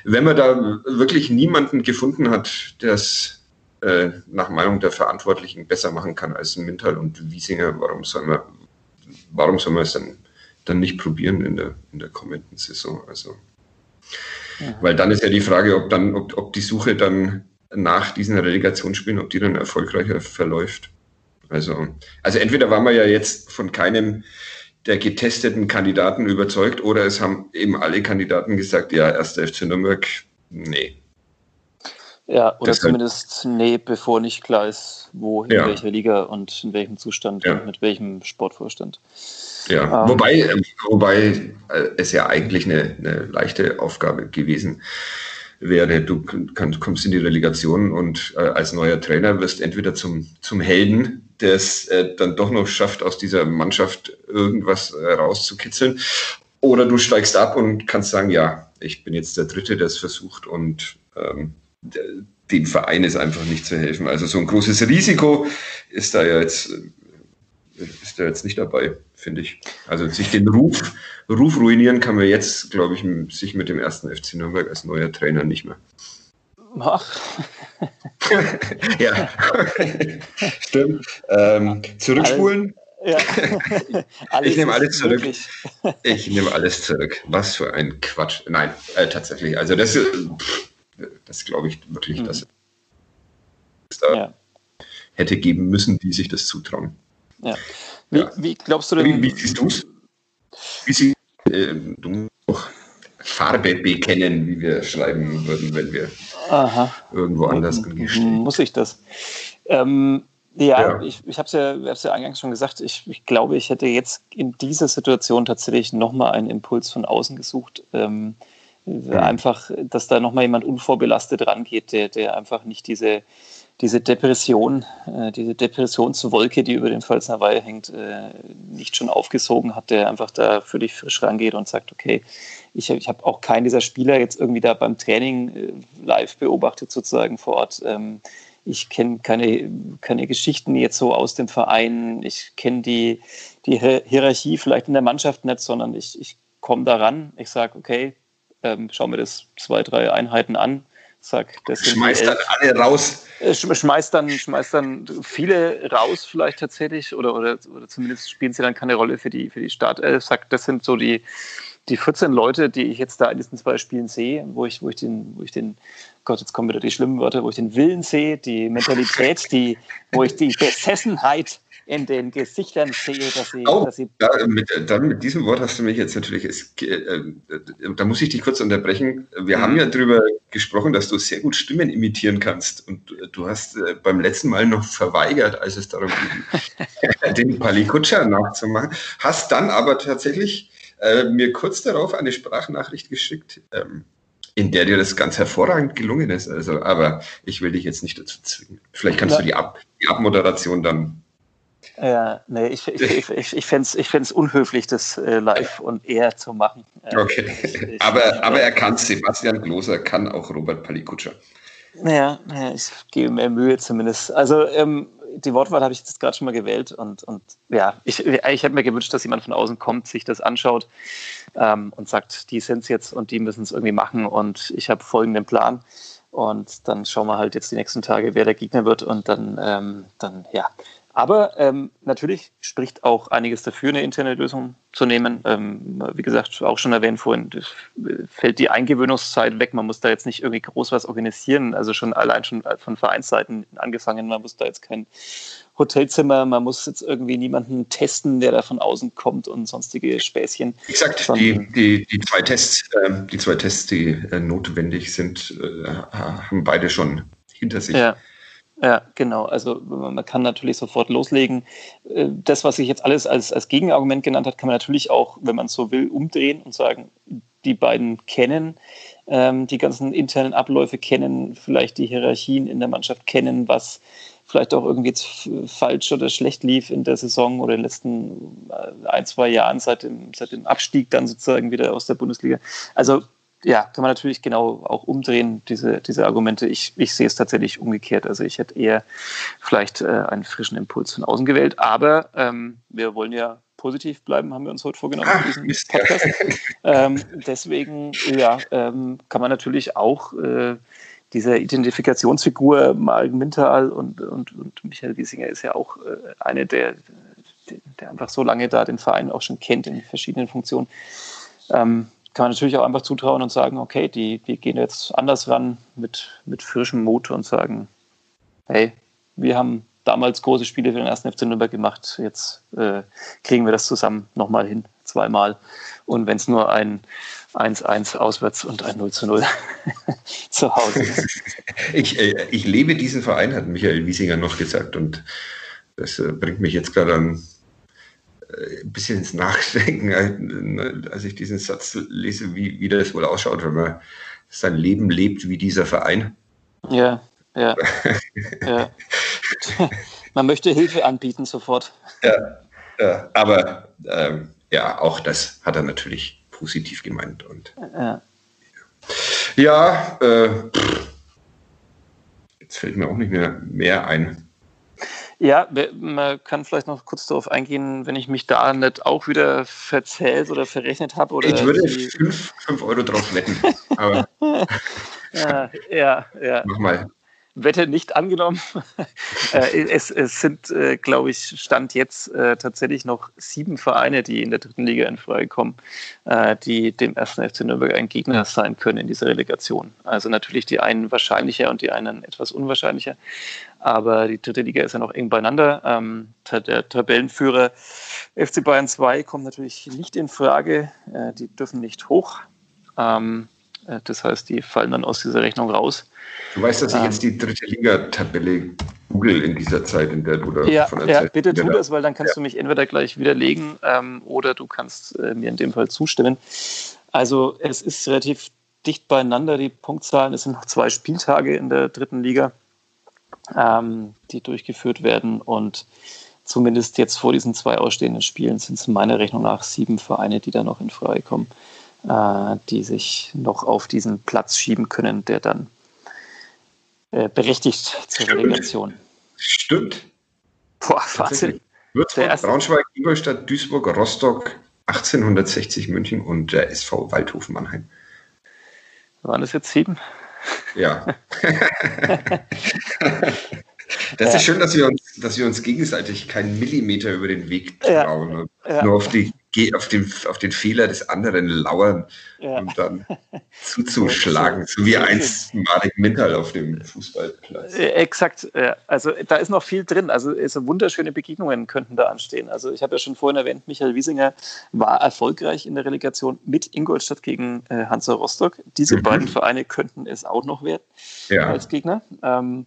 Wenn man da wirklich niemanden gefunden hat, der es äh, nach Meinung der Verantwortlichen besser machen kann als Mintal und Wiesinger, warum soll man, warum soll man es dann, dann nicht probieren in der, in der kommenden Saison? Also weil dann ist ja die Frage, ob dann, ob, ob die Suche dann nach diesen Relegationsspielen, ob die dann erfolgreicher verläuft. Also, also entweder waren wir ja jetzt von keinem der getesteten Kandidaten überzeugt oder es haben eben alle Kandidaten gesagt, ja, erster FC Nürnberg, nee. Ja, oder zumindest halt, nee, bevor nicht klar ist, wo, in ja. welcher Liga und in welchem Zustand ja. und mit welchem Sportvorstand. Ja, ähm, wobei, wobei äh, es ja eigentlich eine, eine leichte Aufgabe gewesen wäre. Du kann, kommst in die Relegation und äh, als neuer Trainer wirst entweder zum, zum Helden, der es äh, dann doch noch schafft, aus dieser Mannschaft irgendwas äh, rauszukitzeln, oder du steigst ab und kannst sagen, ja, ich bin jetzt der Dritte, der es versucht und ähm, dem Verein ist einfach nicht zu helfen. Also so ein großes Risiko ist da ja jetzt, ist da jetzt nicht dabei finde ich. Also sich den Ruf, Ruf ruinieren kann man jetzt, glaube ich, sich mit dem ersten FC Nürnberg als neuer Trainer nicht mehr. Ach. <laughs> ja, stimmt. Ähm, zurückspulen. Ja. <laughs> ich nehme alles zurück. Ich nehme alles zurück. Was für ein Quatsch. Nein, äh, tatsächlich. Also das, das glaube ich wirklich, mhm. dass es da ja. hätte geben müssen, die sich das zutrauen. Ja. Wie, ja. wie glaubst du denn? Wie, wie siehst du es? Wie sie, äh, du musst auch Farbe bekennen, wie wir schreiben würden, wenn wir Aha. irgendwo anders angestehen. Muss ich das? Ähm, ja, ja, ich, ich habe es ja, ja eingangs schon gesagt, ich, ich, glaube, ich hätte jetzt in dieser Situation tatsächlich nochmal einen Impuls von außen gesucht. Ähm, mhm. Einfach, dass da nochmal jemand unvorbelastet rangeht, der, der einfach nicht diese, diese Depression, äh, diese Depressionswolke, die über den Pfalzner Weihe hängt, äh, nicht schon aufgesogen hat, der einfach da völlig frisch rangeht und sagt, okay, ich, ich habe auch keinen dieser Spieler jetzt irgendwie da beim Training äh, live beobachtet, sozusagen vor Ort. Ähm, ich kenne keine, keine Geschichten jetzt so aus dem Verein. Ich kenne die, die Hierarchie vielleicht in der Mannschaft nicht, sondern ich, ich komme daran. Ich sage, okay, ähm, schau mir das zwei, drei Einheiten an Zack, das schmeißt dann alle raus. Äh, schmeißt dann, schmeißt dann viele raus, vielleicht tatsächlich, oder, oder, oder zumindest spielen sie dann keine Rolle für die, für die Startelf. Sagt, das sind so die, die 14 Leute, die ich jetzt da in diesen zwei Spielen sehe, wo ich, wo ich den, wo ich den, Gott, jetzt kommen wieder die schlimmen Wörter, wo ich den Willen sehe, die Mentalität, die, wo ich die Besessenheit in den Gesichtern sehe, dass sie. Oh, dass sie da, mit, dann mit diesem Wort hast du mich jetzt natürlich. Es, äh, äh, da muss ich dich kurz unterbrechen. Wir mhm. haben ja darüber gesprochen, dass du sehr gut Stimmen imitieren kannst. Und du hast äh, beim letzten Mal noch verweigert, als es darum ging, <laughs> den Palikutscher nachzumachen. Hast dann aber tatsächlich äh, mir kurz darauf eine Sprachnachricht geschickt. Ähm, in der dir das ganz hervorragend gelungen ist. Also, aber ich will dich jetzt nicht dazu zwingen. Vielleicht kannst ja. du die, Ab die Abmoderation dann Ja, nee, ich, ich, ich, ich, ich fände es ich unhöflich, das äh, live und eher zu machen. Äh, okay, ich, aber, aber er kann Sebastian Gloser, kann auch Robert Palikutscher. Naja, naja, ich gebe mir Mühe zumindest. Also ähm, die Wortwahl habe ich jetzt gerade schon mal gewählt und, und ja, ich, ich hätte mir gewünscht, dass jemand von außen kommt, sich das anschaut ähm, und sagt, die sind es jetzt und die müssen es irgendwie machen und ich habe folgenden Plan. Und dann schauen wir halt jetzt die nächsten Tage, wer der Gegner wird und dann, ähm, dann ja, aber ähm, natürlich spricht auch einiges dafür, eine interne Lösung zu nehmen. Ähm, wie gesagt, auch schon erwähnt vorhin, fällt die Eingewöhnungszeit weg. Man muss da jetzt nicht irgendwie groß was organisieren. Also schon allein schon von Vereinsseiten angefangen. Man muss da jetzt kein Hotelzimmer, man muss jetzt irgendwie niemanden testen, der da von außen kommt und sonstige Späßchen. Exakt, die, die, die zwei Tests, äh, die zwei Tests, die äh, notwendig sind, äh, haben beide schon hinter sich. Ja. Ja, genau. Also man kann natürlich sofort loslegen. Äh, das, was ich jetzt alles als, als Gegenargument genannt habe, kann man natürlich auch, wenn man so will, umdrehen und sagen, die beiden kennen ähm, die ganzen internen Abläufe, kennen vielleicht die Hierarchien in der Mannschaft, kennen, was vielleicht auch irgendwie falsch oder schlecht lief in der Saison oder in den letzten äh, ein, zwei Jahren seit dem, seit dem Abstieg dann sozusagen wieder aus der Bundesliga. Also ja, kann man natürlich genau auch umdrehen, diese, diese Argumente. Ich, ich sehe es tatsächlich umgekehrt. Also ich hätte eher vielleicht äh, einen frischen Impuls von außen gewählt. Aber ähm, wir wollen ja positiv bleiben, haben wir uns heute vorgenommen Ach, diesen Podcast. <laughs> ähm, deswegen ja, ähm, kann man natürlich auch äh, diese Identifikationsfigur Mark Mintal und, und, und Michael Wiesinger ist ja auch äh, eine der, der einfach so lange da den Verein auch schon kennt in verschiedenen Funktionen. Ähm, kann man natürlich auch einfach zutrauen und sagen, okay, die, die gehen jetzt anders ran mit, mit frischem Mut und sagen, hey, wir haben damals große Spiele für den ersten FC Nürnberg gemacht, jetzt äh, kriegen wir das zusammen nochmal hin, zweimal. Und wenn es nur ein 1-1 auswärts und ein 0 zu 0 <laughs> zu Hause ist. <laughs> Ich, äh, ich lebe diesen Verein, hat Michael Wiesinger noch gesagt. Und das äh, bringt mich jetzt gerade an ein bisschen ins Nachdenken, äh, als ich diesen Satz lese, wie, wie das wohl ausschaut, wenn man sein Leben lebt wie dieser Verein. Ja, ja. <laughs> ja. Man möchte Hilfe anbieten sofort. Ja, ja aber ähm, ja, auch das hat er natürlich positiv gemeint. Und, ja, ja äh, jetzt fällt mir auch nicht mehr mehr ein. Ja, man kann vielleicht noch kurz darauf eingehen, wenn ich mich da nicht auch wieder verzählt oder verrechnet habe. Oder ich würde 5 Euro drauf wetten. <laughs> Ja, ja, ja. Mach mal. Wette nicht angenommen. <laughs> Äh, es, es, sind, äh, glaube ich, Stand jetzt äh, tatsächlich noch sieben Vereine, die in der dritten Liga in Frage kommen, die dem ersten FC Nürnberg ein Gegner sein können in dieser Relegation. Also natürlich die einen wahrscheinlicher und die einen etwas unwahrscheinlicher. Aber die dritte Liga ist ja noch eng beieinander. Ähm, der Tabellenführer FC Bayern 2 kommt natürlich nicht in Frage. die dürfen nicht hoch. Ähm, das heißt, die fallen dann aus dieser Rechnung raus. Du weißt, dass ich ähm, jetzt die dritte Liga-Tabelle google in dieser Zeit, in der du da ja, von Ja, bitte tu das, weil dann kannst ja. du mich entweder gleich widerlegen ähm, oder du kannst äh, mir in dem Fall zustimmen. Also es ist relativ dicht beieinander, die Punktzahlen. Es sind noch zwei Spieltage in der dritten Liga, ähm, die durchgeführt werden und zumindest jetzt vor diesen zwei ausstehenden Spielen sind es meiner Rechnung nach sieben Vereine, die da noch in Frage kommen, äh, die sich noch auf diesen Platz schieben können, der dann äh, berechtigt zur Stimmt. Relegation. Stimmt. Boah, Wahnsinn. Würzburg, Braunschweig, Ingolstadt, Duisburg, Rostock, 1860 München und der SV Waldhofen Mannheim. Waren das jetzt sieben? Ja. <laughs> Das ja. ist schön, dass wir, uns, dass wir uns gegenseitig keinen Millimeter über den Weg trauen. Ja. Ja. Nur auf, die, auf, den, auf den Fehler des anderen lauern und dann <laughs> zuzuschlagen, so wie einst Marek Mintal auf dem Fußballplatz. Exakt. Also da ist noch viel drin. Also so wunderschöne Begegnungen könnten da anstehen. Also ich habe ja schon vorhin erwähnt, Michael Wiesinger war erfolgreich in der Relegation mit Ingolstadt gegen äh, Hansa Rostock. Diese mhm. beiden Vereine könnten es auch noch werden als Gegner. Ähm,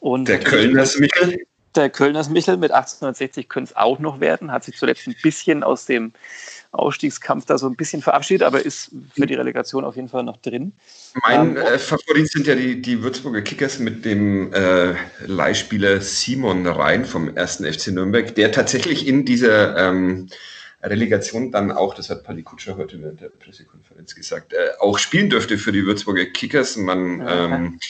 und der Kölner Michael? Der Kölners Michel mit 1860 könnte es auch noch werden, hat sich zuletzt ein bisschen aus dem Ausstiegskampf da so ein bisschen verabschiedet, aber ist für die Relegation auf jeden Fall noch drin. Mein ähm, äh, Favorit sind ja die, die Würzburger Kickers mit dem äh, Leihspieler Simon Rhein vom 1. FC Nürnberg, der tatsächlich in dieser ähm, Relegation dann auch, das hat Pali Kutscher heute während der Pressekonferenz gesagt, äh, auch spielen dürfte für die Würzburger Kickers. Man ähm,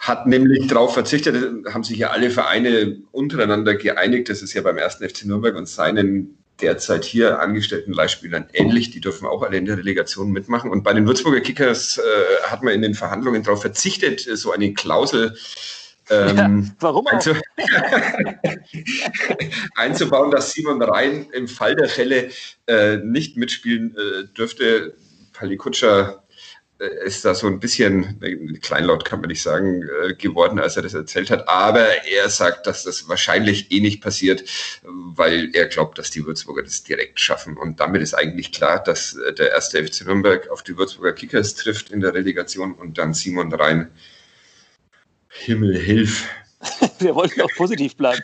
hat nämlich darauf verzichtet, haben sich ja alle Vereine untereinander geeinigt, das ist ja beim 1. FC Nürnberg und seinen derzeit hier angestellten Leihspielern ähnlich. Die dürfen auch alle in der Relegation mitmachen. Und bei den Würzburger Kickers äh, hat man in den Verhandlungen darauf verzichtet, so eine Klausel ähm, ja, warum einzu <laughs> einzubauen, dass Simon Rhein im Fall der Fälle äh, nicht mitspielen äh, dürfte. Pali Kutscher äh, ist da so ein bisschen, kleinlaut kann man nicht sagen, äh, geworden, als er das erzählt hat. Aber er sagt, dass das wahrscheinlich eh nicht passiert, weil er glaubt, dass die Würzburger das direkt schaffen. Und damit ist eigentlich klar, dass äh, der erste FC Nürnberg auf die Würzburger Kickers trifft in der Relegation und dann Simon Rhein. Himmel, hilf. <laughs> Wir wollten auch positiv bleiben.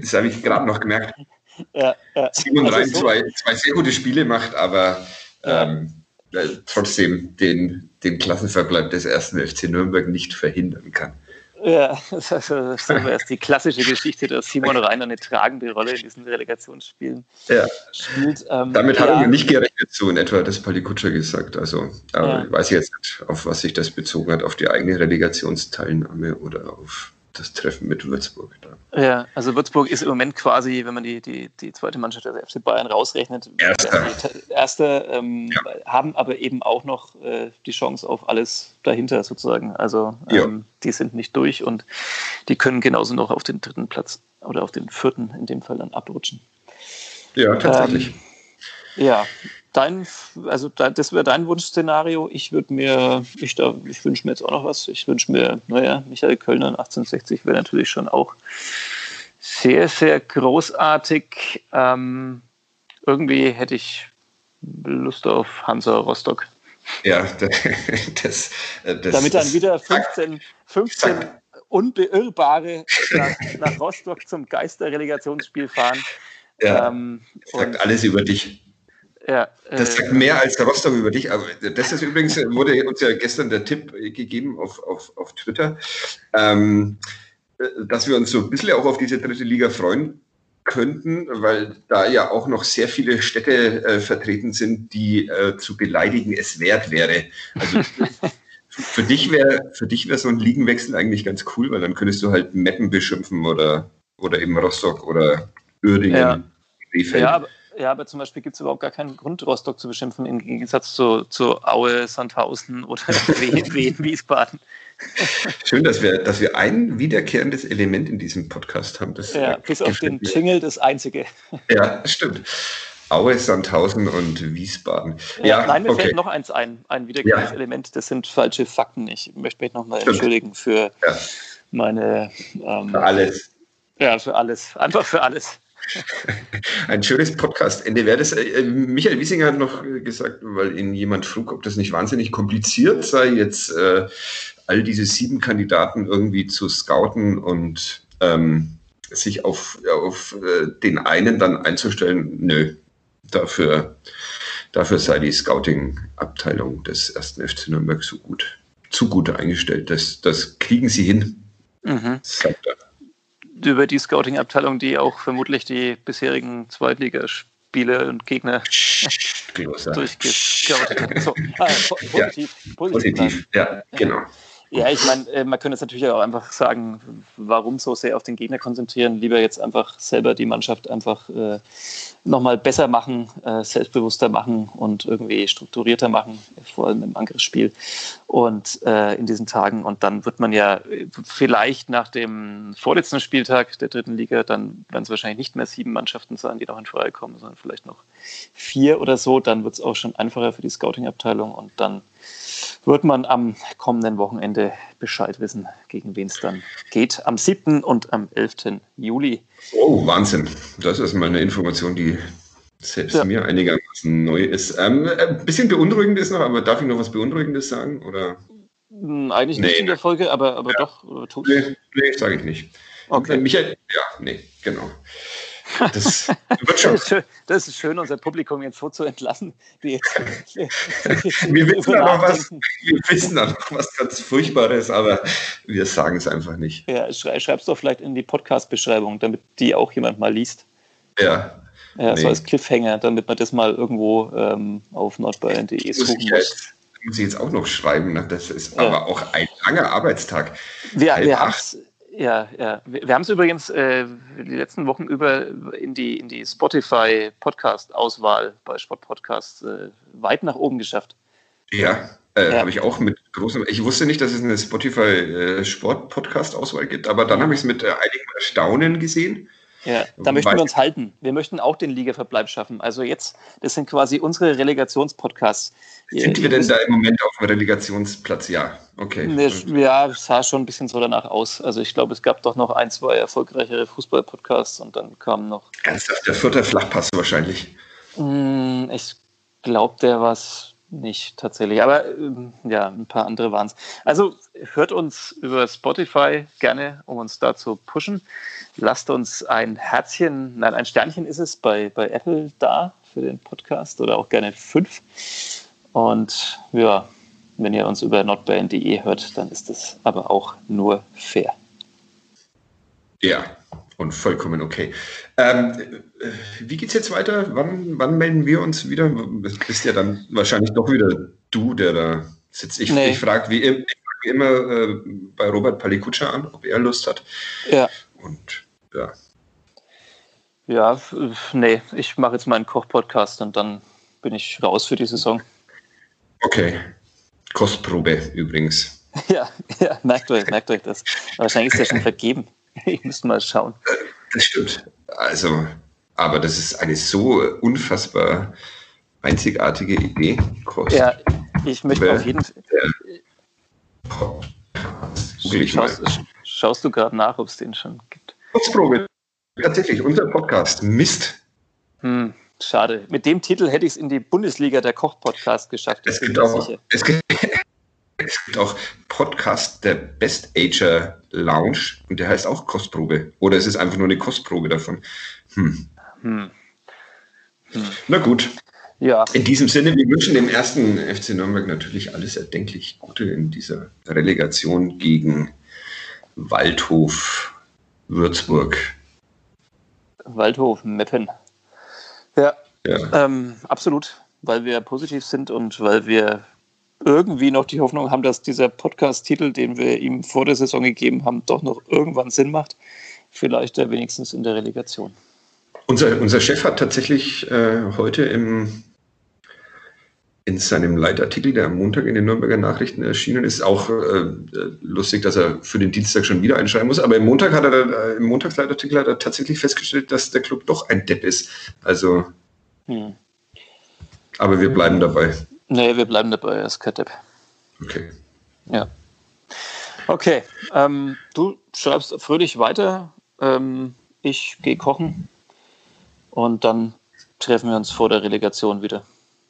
Das habe ich gerade noch gemerkt. Ja, ja. Simon also Rhein so. zwei, zwei sehr gute Spiele macht, aber ähm, äh, trotzdem den, den Klassenverbleib des ersten FC Nürnberg nicht verhindern kann. Ja, <laughs> das ist, das ist die klassische Geschichte, dass Simon Reiner eine tragende Rolle in diesen Relegationsspielen ja. spielt. Ähm, Damit ja. hat er nicht gerechnet, so in etwa das Pali Kutscher gesagt. Also ja. ich weiß jetzt nicht, auf was sich das bezogen hat, auf die eigene Relegationsteilnahme oder auf das Treffen mit Würzburg. Da. Ja, also Würzburg ist im Moment quasi, wenn man die, die, die zweite Mannschaft, also FC Bayern, rausrechnet, erster. erste, ähm, ja. haben aber eben auch noch äh, die Chance auf alles dahinter sozusagen. Also ähm, die sind nicht durch und die können genauso noch auf den dritten Platz oder auf den vierten in dem Fall dann abrutschen. Ja, tatsächlich. Ähm, ja, dein, also das wäre dein Wunschszenario. Ich würde mir, ich, ich wünsche mir jetzt auch noch was. Ich wünsche mir, naja, Michael Kölner 1860 wäre natürlich schon auch sehr, sehr großartig. Ähm, irgendwie hätte ich Lust auf Hansa Rostock. Ja, <laughs> das, das Damit dann wieder 15, 15 Unbeirrbare <laughs> nach, nach Rostock zum Geisterrelegationsspiel fahren. Ja, ähm, sagt alles über dich. Ja, das sagt äh, mehr als der Rostock über dich. Aber das ist übrigens, wurde uns ja gestern der Tipp gegeben auf, auf, auf Twitter, ähm, dass wir uns so ein bisschen auch auf diese dritte Liga freuen könnten, weil da ja auch noch sehr viele Städte äh, vertreten sind, die äh, zu beleidigen es wert wäre. Also <laughs> für dich wäre für dich wäre so ein Ligenwechsel eigentlich ganz cool, weil dann könntest du halt Meppen beschimpfen oder, oder eben Rostock oder Uerdingen. Ja. Ja, aber, ja, aber zum Beispiel gibt es überhaupt gar keinen Grund, Rostock zu beschimpfen, im Gegensatz zu, zu Aue, Sandhausen oder <laughs> Wien, Wiesbaden. Schön, dass wir, dass wir ein wiederkehrendes Element in diesem Podcast haben. Das ja, bis auf den Jingle das einzige. Ja, stimmt. Aue, Sandhausen und Wiesbaden. Ja, ja nein, mir okay. fällt noch eins ein, ein wiederkehrendes ja. Element. Das sind falsche Fakten. Ich möchte mich nochmal entschuldigen für ja. meine. Ähm, für alles. Ja, für alles. Einfach für alles. Ein schönes Podcast-Ende wäre das. Äh, Michael Wiesinger hat noch gesagt, weil ihn jemand frug, ob das nicht wahnsinnig kompliziert sei, jetzt äh, all diese sieben Kandidaten irgendwie zu scouten und ähm, sich auf, auf äh, den einen dann einzustellen. Nö, dafür, dafür sei die Scouting-Abteilung des ersten FC Nürnberg so gut, zu gut eingestellt. Das, das kriegen sie hin, mhm. sagt er über die Scouting-Abteilung, die auch vermutlich die bisherigen Zweitligaspiele und Gegner durchgescoutet hat. So, ah, positiv, ja, positiv, positiv ja, genau. Ja, ich meine, äh, man könnte es natürlich auch einfach sagen, warum so sehr auf den Gegner konzentrieren, lieber jetzt einfach selber die Mannschaft einfach äh, nochmal besser machen, äh, selbstbewusster machen und irgendwie strukturierter machen, vor allem im Angriffsspiel und äh, in diesen Tagen. Und dann wird man ja vielleicht nach dem vorletzten Spieltag der dritten Liga, dann werden es wahrscheinlich nicht mehr sieben Mannschaften sein, die noch in Frage kommen, sondern vielleicht noch vier oder so. Dann wird es auch schon einfacher für die Scouting-Abteilung und dann wird man am kommenden Wochenende Bescheid wissen, gegen wen es dann geht. Am 7. und am 11. Juli. Oh, Wahnsinn. Das ist mal eine Information, die selbst ja. mir einigermaßen neu ist. Ähm, ein bisschen beunruhigend ist noch, aber darf ich noch was Beunruhigendes sagen? Oder? Hm, eigentlich nee. nicht in der Folge, aber, aber ja. doch. Äh, nee, nee sage ich nicht. Okay. Michael, ja, nee, genau. Das <laughs> wird schon. Das ist, schön, das ist schön, unser Publikum jetzt so zu entlassen. Die jetzt, <laughs> wir, wissen da noch was, wir wissen da noch was ganz Furchtbares, aber wir sagen es einfach nicht. Ja, schreib es doch vielleicht in die Podcast-Beschreibung, damit die auch jemand mal liest. Ja. Ja, nee. so als Cliffhanger, damit man das mal irgendwo ähm, auf nordbayern.de suchen muss. Muss ich jetzt auch noch schreiben, ne? das ist ja. aber auch ein langer Arbeitstag. Wir, wir haben es ja, ja. Wir, wir haben es übrigens äh, die letzten Wochen über in die, in die Spotify Podcast-Auswahl bei Sport Podcasts äh, weit nach oben geschafft. Ja, äh, ja. habe ich auch mit großem. Ich wusste nicht, dass es eine Spotify äh, gibt, aber dann habe ich es mit äh, einigem Erstaunen gesehen. Ja, da möchten wir uns halten. Wir möchten auch den Ligaverbleib schaffen. Also jetzt, das sind quasi unsere Relegationspodcasts. Sind wir denn da im Moment auf dem Relegationsplatz? Ja, okay. Ja, es sah schon ein bisschen so danach aus. Also ich glaube, es gab doch noch ein, zwei erfolgreichere Fußballpodcasts und dann kamen noch. Ernsthaft, der vierte Flachpass wahrscheinlich. Hm, ich glaube, der war es nicht tatsächlich, aber ähm, ja, ein paar andere waren es. Also hört uns über Spotify gerne, um uns da zu pushen. Lasst uns ein Herzchen, nein, ein Sternchen ist es bei, bei Apple da für den Podcast oder auch gerne fünf. Und ja, wenn ihr uns über notband.de hört, dann ist das aber auch nur fair. Ja, und vollkommen okay. Ähm, wie es jetzt weiter? Wann, wann melden wir uns wieder? Bist ja dann wahrscheinlich doch wieder du, der da sitzt. Ich, nee. ich frage wie, frag wie, immer äh, bei Robert Palikutscher an, ob er Lust hat. Ja. Und ja. Ja, nee, ich mache jetzt meinen Koch-Podcast und dann bin ich raus für die Saison. Okay. Kostprobe übrigens. <laughs> Ja, ja merkt, euch, merkt euch das. Wahrscheinlich ist der schon <laughs> vergeben. <laughs> Ich muss mal schauen. Das stimmt. Also, aber das ist eine so unfassbar einzigartige Idee. Kost. Ja, ich möchte auf jeden Fall. Schaust, schaust, du gerade nach, ob es den schon gibt? Kostprobe. Tatsächlich, unser Podcast. Mist. Hm, schade. Mit dem Titel hätte ich es in die Bundesliga der Koch-Podcast geschafft. Es gibt, auch, es, gibt, <laughs> es gibt auch Podcast der Best Ager Lounge und der heißt auch Kostprobe. Oder es ist einfach nur eine Kostprobe davon. Hm. Hm. Hm. Na gut. Ja. In diesem Sinne, wir wünschen dem ersten FC Nürnberg natürlich alles erdenklich Gute in dieser Relegation gegen Waldhof Würzburg. Waldhof Meppen. Ja, ja. Ähm, absolut, weil wir positiv sind und weil wir irgendwie noch die Hoffnung haben, dass dieser Podcast-Titel, den wir ihm vor der Saison gegeben haben, doch noch irgendwann Sinn macht. Vielleicht ja wenigstens in der Relegation. Unser, unser Chef hat tatsächlich äh, heute im, in seinem Leitartikel, der am Montag in den Nürnberger Nachrichten erschienen ist, auch äh, lustig, dass er für den Dienstag schon wieder einschreiben muss. Aber im Montag hat er, äh, im Montagsleitartikel hat er tatsächlich festgestellt, dass der Club doch ein Depp ist. Also, hm. aber wir bleiben dabei. Nee, wir bleiben dabei als. Okay. Ja. Okay. Ähm, du schreibst fröhlich weiter. Ähm, ich gehe kochen. Und dann treffen wir uns vor der Relegation wieder.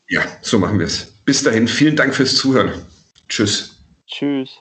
Ja, so machen wir es. Bis dahin, vielen Dank fürs Zuhören. Tschüss. Tschüss.